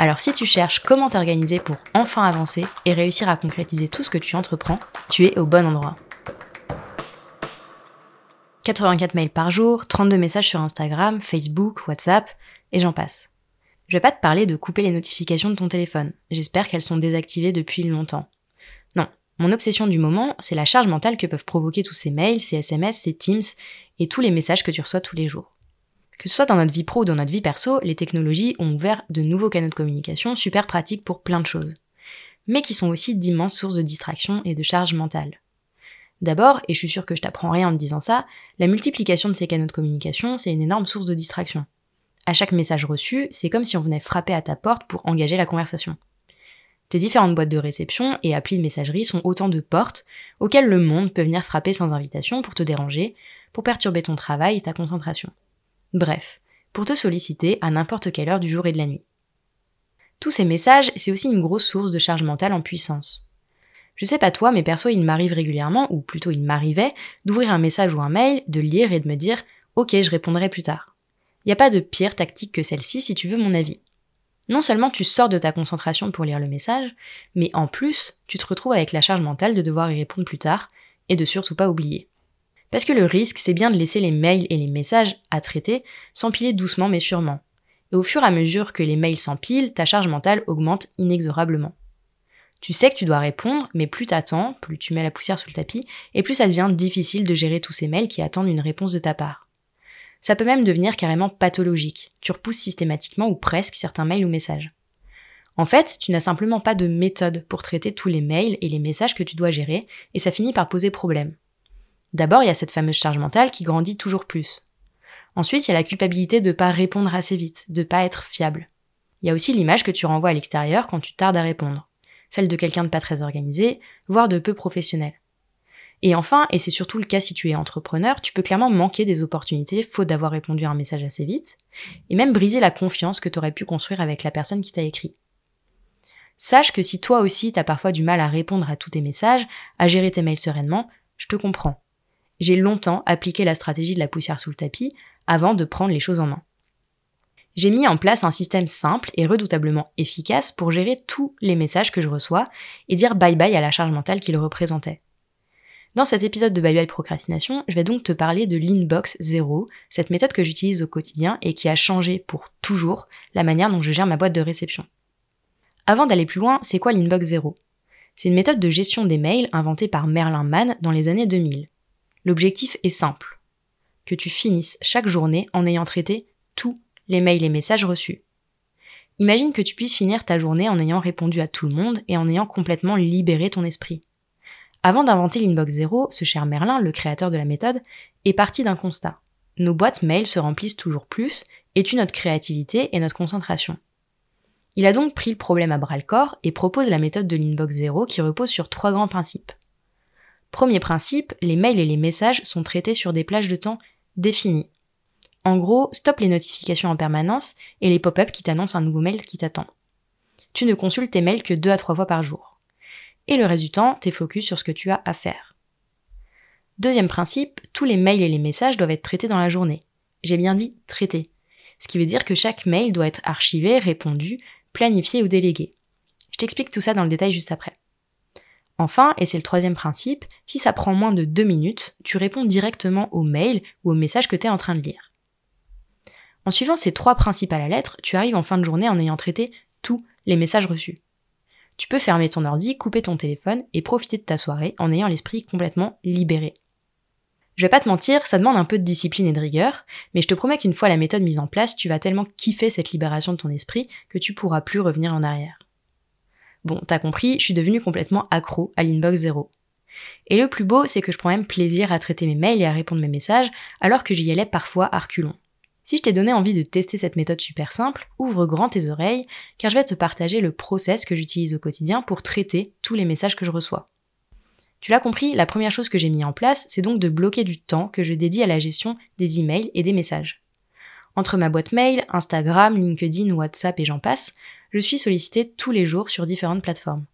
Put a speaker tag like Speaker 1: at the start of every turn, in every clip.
Speaker 1: Alors si tu cherches comment t'organiser pour enfin avancer et réussir à concrétiser tout ce que tu entreprends, tu es au bon endroit. 84 mails par jour, 32 messages sur Instagram, Facebook, WhatsApp, et j'en passe. Je vais pas te parler de couper les notifications de ton téléphone. J'espère qu'elles sont désactivées depuis longtemps. Non, mon obsession du moment, c'est la charge mentale que peuvent provoquer tous ces mails, ces SMS, ces Teams et tous les messages que tu reçois tous les jours. Que ce soit dans notre vie pro ou dans notre vie perso, les technologies ont ouvert de nouveaux canaux de communication super pratiques pour plein de choses, mais qui sont aussi d'immenses sources de distraction et de charge mentale. D'abord, et je suis sûre que je t'apprends rien en te disant ça, la multiplication de ces canaux de communication, c'est une énorme source de distraction. À chaque message reçu, c'est comme si on venait frapper à ta porte pour engager la conversation. Tes différentes boîtes de réception et applis de messagerie sont autant de portes auxquelles le monde peut venir frapper sans invitation pour te déranger, pour perturber ton travail et ta concentration. Bref, pour te solliciter à n'importe quelle heure du jour et de la nuit. Tous ces messages, c'est aussi une grosse source de charge mentale en puissance. Je sais pas toi, mais perso, il m'arrive régulièrement, ou plutôt il m'arrivait, d'ouvrir un message ou un mail, de lire et de me dire Ok, je répondrai plus tard. Il n'y a pas de pire tactique que celle-ci si tu veux mon avis. Non seulement tu sors de ta concentration pour lire le message, mais en plus, tu te retrouves avec la charge mentale de devoir y répondre plus tard, et de surtout pas oublier. Parce que le risque, c'est bien de laisser les mails et les messages à traiter s'empiler doucement mais sûrement. Et au fur et à mesure que les mails s'empilent, ta charge mentale augmente inexorablement. Tu sais que tu dois répondre, mais plus t'attends, plus tu mets la poussière sous le tapis, et plus ça devient difficile de gérer tous ces mails qui attendent une réponse de ta part. Ça peut même devenir carrément pathologique. Tu repousses systématiquement ou presque certains mails ou messages. En fait, tu n'as simplement pas de méthode pour traiter tous les mails et les messages que tu dois gérer, et ça finit par poser problème. D'abord, il y a cette fameuse charge mentale qui grandit toujours plus. Ensuite, il y a la culpabilité de ne pas répondre assez vite, de ne pas être fiable. Il y a aussi l'image que tu renvoies à l'extérieur quand tu tardes à répondre. Celle de quelqu'un de pas très organisé, voire de peu professionnel. Et enfin, et c'est surtout le cas si tu es entrepreneur, tu peux clairement manquer des opportunités faute d'avoir répondu à un message assez vite, et même briser la confiance que tu aurais pu construire avec la personne qui t'a écrit. Sache que si toi aussi t'as parfois du mal à répondre à tous tes messages, à gérer tes mails sereinement, je te comprends j'ai longtemps appliqué la stratégie de la poussière sous le tapis avant de prendre les choses en main. J'ai mis en place un système simple et redoutablement efficace pour gérer tous les messages que je reçois et dire bye bye à la charge mentale qu'ils représentaient. Dans cet épisode de Bye Bye Procrastination, je vais donc te parler de l'inbox zéro, cette méthode que j'utilise au quotidien et qui a changé pour toujours la manière dont je gère ma boîte de réception. Avant d'aller plus loin, c'est quoi l'inbox zéro? C'est une méthode de gestion des mails inventée par Merlin Mann dans les années 2000. L'objectif est simple. Que tu finisses chaque journée en ayant traité tous les mails et messages reçus. Imagine que tu puisses finir ta journée en ayant répondu à tout le monde et en ayant complètement libéré ton esprit. Avant d'inventer l'inbox zéro, ce cher Merlin, le créateur de la méthode, est parti d'un constat. Nos boîtes mail se remplissent toujours plus et tuent notre créativité et notre concentration. Il a donc pris le problème à bras le corps et propose la méthode de l'inbox zéro qui repose sur trois grands principes. Premier principe, les mails et les messages sont traités sur des plages de temps définies. En gros, stop les notifications en permanence et les pop-up qui t'annoncent un nouveau mail qui t'attend. Tu ne consultes tes mails que deux à trois fois par jour. Et le reste du temps, t'es focus sur ce que tu as à faire. Deuxième principe, tous les mails et les messages doivent être traités dans la journée. J'ai bien dit traités. Ce qui veut dire que chaque mail doit être archivé, répondu, planifié ou délégué. Je t'explique tout ça dans le détail juste après. Enfin, et c'est le troisième principe, si ça prend moins de deux minutes, tu réponds directement au mail ou au message que tu es en train de lire. En suivant ces trois principes à la lettre, tu arrives en fin de journée en ayant traité tous les messages reçus. Tu peux fermer ton ordi, couper ton téléphone et profiter de ta soirée en ayant l'esprit complètement libéré. Je vais pas te mentir, ça demande un peu de discipline et de rigueur, mais je te promets qu'une fois la méthode mise en place, tu vas tellement kiffer cette libération de ton esprit que tu pourras plus revenir en arrière. Bon, t'as compris, je suis devenue complètement accro à l'inbox zéro. Et le plus beau, c'est que je prends même plaisir à traiter mes mails et à répondre mes messages, alors que j'y allais parfois à reculons. Si je t'ai donné envie de tester cette méthode super simple, ouvre grand tes oreilles, car je vais te partager le process que j'utilise au quotidien pour traiter tous les messages que je reçois. Tu l'as compris, la première chose que j'ai mis en place, c'est donc de bloquer du temps que je dédie à la gestion des emails et des messages. Entre ma boîte mail, Instagram, LinkedIn, WhatsApp et j'en passe, je suis sollicitée tous les jours sur différentes plateformes.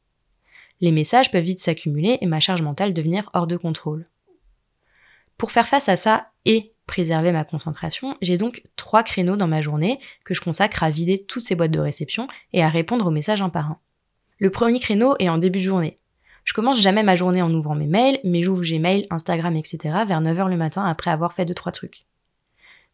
Speaker 1: Les messages peuvent vite s'accumuler et ma charge mentale devenir hors de contrôle. Pour faire face à ça et préserver ma concentration, j'ai donc trois créneaux dans ma journée que je consacre à vider toutes ces boîtes de réception et à répondre aux messages un par un. Le premier créneau est en début de journée. Je commence jamais ma journée en ouvrant mes mails, mais j'ouvre Gmail, Instagram, etc. vers 9h le matin après avoir fait 2-3 trucs.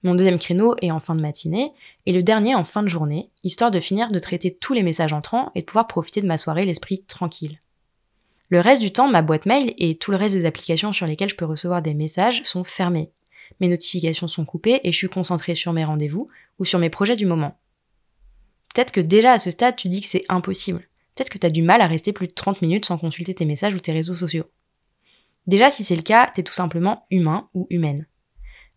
Speaker 1: Mon deuxième créneau est en fin de matinée, et le dernier en fin de journée, histoire de finir de traiter tous les messages entrants et de pouvoir profiter de ma soirée l'esprit tranquille. Le reste du temps, ma boîte mail et tout le reste des applications sur lesquelles je peux recevoir des messages sont fermés. Mes notifications sont coupées et je suis concentrée sur mes rendez-vous ou sur mes projets du moment. Peut-être que déjà à ce stade, tu dis que c'est impossible. Peut-être que tu as du mal à rester plus de 30 minutes sans consulter tes messages ou tes réseaux sociaux. Déjà, si c'est le cas, t'es tout simplement humain ou humaine.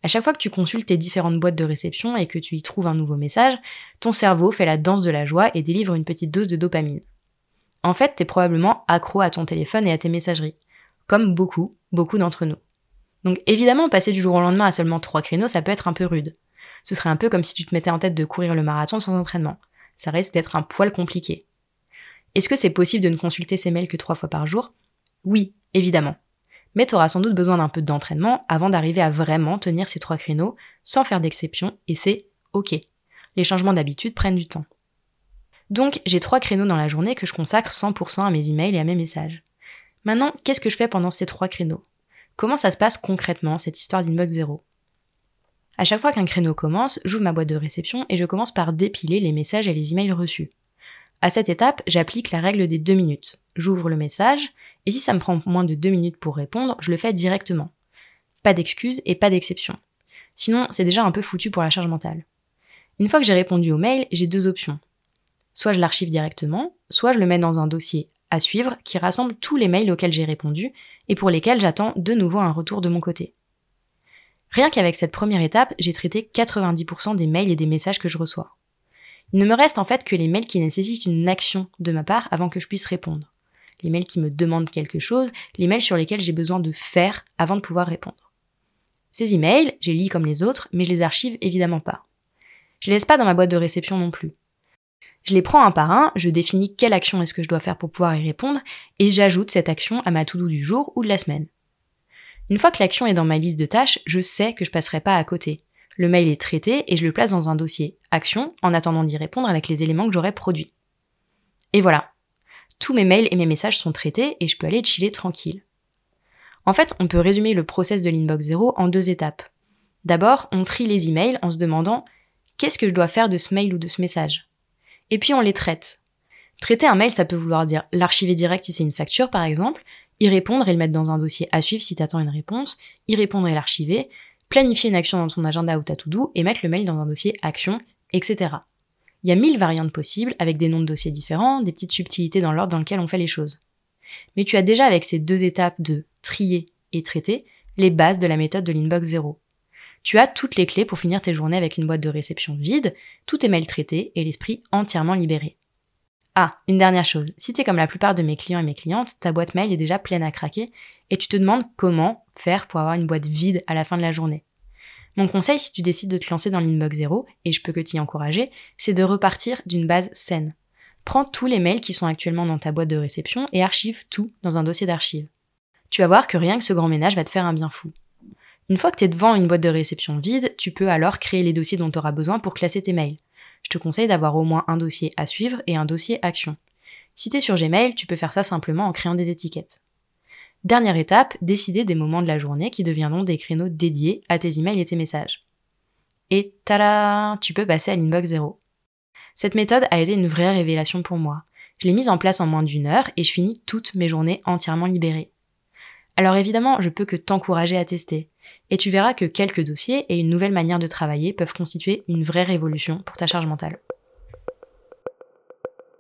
Speaker 1: À chaque fois que tu consultes tes différentes boîtes de réception et que tu y trouves un nouveau message, ton cerveau fait la danse de la joie et délivre une petite dose de dopamine. En fait, t'es probablement accro à ton téléphone et à tes messageries. Comme beaucoup, beaucoup d'entre nous. Donc évidemment, passer du jour au lendemain à seulement trois créneaux, ça peut être un peu rude. Ce serait un peu comme si tu te mettais en tête de courir le marathon sans entraînement. Ça risque d'être un poil compliqué. Est-ce que c'est possible de ne consulter ses mails que trois fois par jour? Oui, évidemment. Mais tu auras sans doute besoin d'un peu d'entraînement avant d'arriver à vraiment tenir ces trois créneaux sans faire d'exception, et c'est OK. Les changements d'habitude prennent du temps. Donc j'ai trois créneaux dans la journée que je consacre 100% à mes emails et à mes messages. Maintenant, qu'est-ce que je fais pendant ces trois créneaux? Comment ça se passe concrètement, cette histoire d'inbox zéro? À chaque fois qu'un créneau commence, j'ouvre ma boîte de réception et je commence par dépiler les messages et les emails reçus. À cette étape, j'applique la règle des deux minutes. J'ouvre le message, et si ça me prend moins de deux minutes pour répondre, je le fais directement. Pas d'excuses et pas d'exception. Sinon, c'est déjà un peu foutu pour la charge mentale. Une fois que j'ai répondu au mail, j'ai deux options. Soit je l'archive directement, soit je le mets dans un dossier à suivre qui rassemble tous les mails auxquels j'ai répondu et pour lesquels j'attends de nouveau un retour de mon côté. Rien qu'avec cette première étape, j'ai traité 90% des mails et des messages que je reçois. Il ne me reste en fait que les mails qui nécessitent une action de ma part avant que je puisse répondre. Les mails qui me demandent quelque chose, les mails sur lesquels j'ai besoin de faire avant de pouvoir répondre. Ces emails, j'ai lis comme les autres, mais je les archive évidemment pas. Je les laisse pas dans ma boîte de réception non plus. Je les prends un par un, je définis quelle action est-ce que je dois faire pour pouvoir y répondre, et j'ajoute cette action à ma to-do du jour ou de la semaine. Une fois que l'action est dans ma liste de tâches, je sais que je passerai pas à côté. Le mail est traité et je le place dans un dossier action en attendant d'y répondre avec les éléments que j'aurai produits. Et voilà. Tous mes mails et mes messages sont traités et je peux aller chiller tranquille. En fait, on peut résumer le process de l'inbox 0 en deux étapes. D'abord, on trie les emails en se demandant qu'est-ce que je dois faire de ce mail ou de ce message? Et puis on les traite. Traiter un mail, ça peut vouloir dire l'archiver direct si c'est une facture par exemple, y répondre et le mettre dans un dossier à suivre si t'attends une réponse, y répondre et l'archiver, planifier une action dans ton agenda ou ta to-do et mettre le mail dans un dossier action, etc. Il y a mille variantes possibles avec des noms de dossiers différents, des petites subtilités dans l'ordre dans lequel on fait les choses. Mais tu as déjà avec ces deux étapes de trier et traiter les bases de la méthode de l'inbox 0 tu as toutes les clés pour finir tes journées avec une boîte de réception vide, tous tes mails traités et l'esprit entièrement libéré. Ah, une dernière chose, si t'es comme la plupart de mes clients et mes clientes, ta boîte mail est déjà pleine à craquer et tu te demandes comment faire pour avoir une boîte vide à la fin de la journée. Mon conseil si tu décides de te lancer dans l'inbox zéro, et je peux que t'y encourager, c'est de repartir d'une base saine. Prends tous les mails qui sont actuellement dans ta boîte de réception et archive tout dans un dossier d'archives. Tu vas voir que rien que ce grand ménage va te faire un bien fou. Une fois que tu es devant une boîte de réception vide, tu peux alors créer les dossiers dont tu auras besoin pour classer tes mails. Je te conseille d'avoir au moins un dossier à suivre et un dossier action. Si tu es sur Gmail, tu peux faire ça simplement en créant des étiquettes. Dernière étape, décider des moments de la journée qui deviendront des créneaux dédiés à tes emails et tes messages. Et tada Tu peux passer à l'inbox zéro. Cette méthode a été une vraie révélation pour moi. Je l'ai mise en place en moins d'une heure et je finis toutes mes journées entièrement libérées. Alors évidemment, je peux que t'encourager à tester. Et tu verras que quelques dossiers et une nouvelle manière de travailler peuvent constituer une vraie révolution pour ta charge mentale.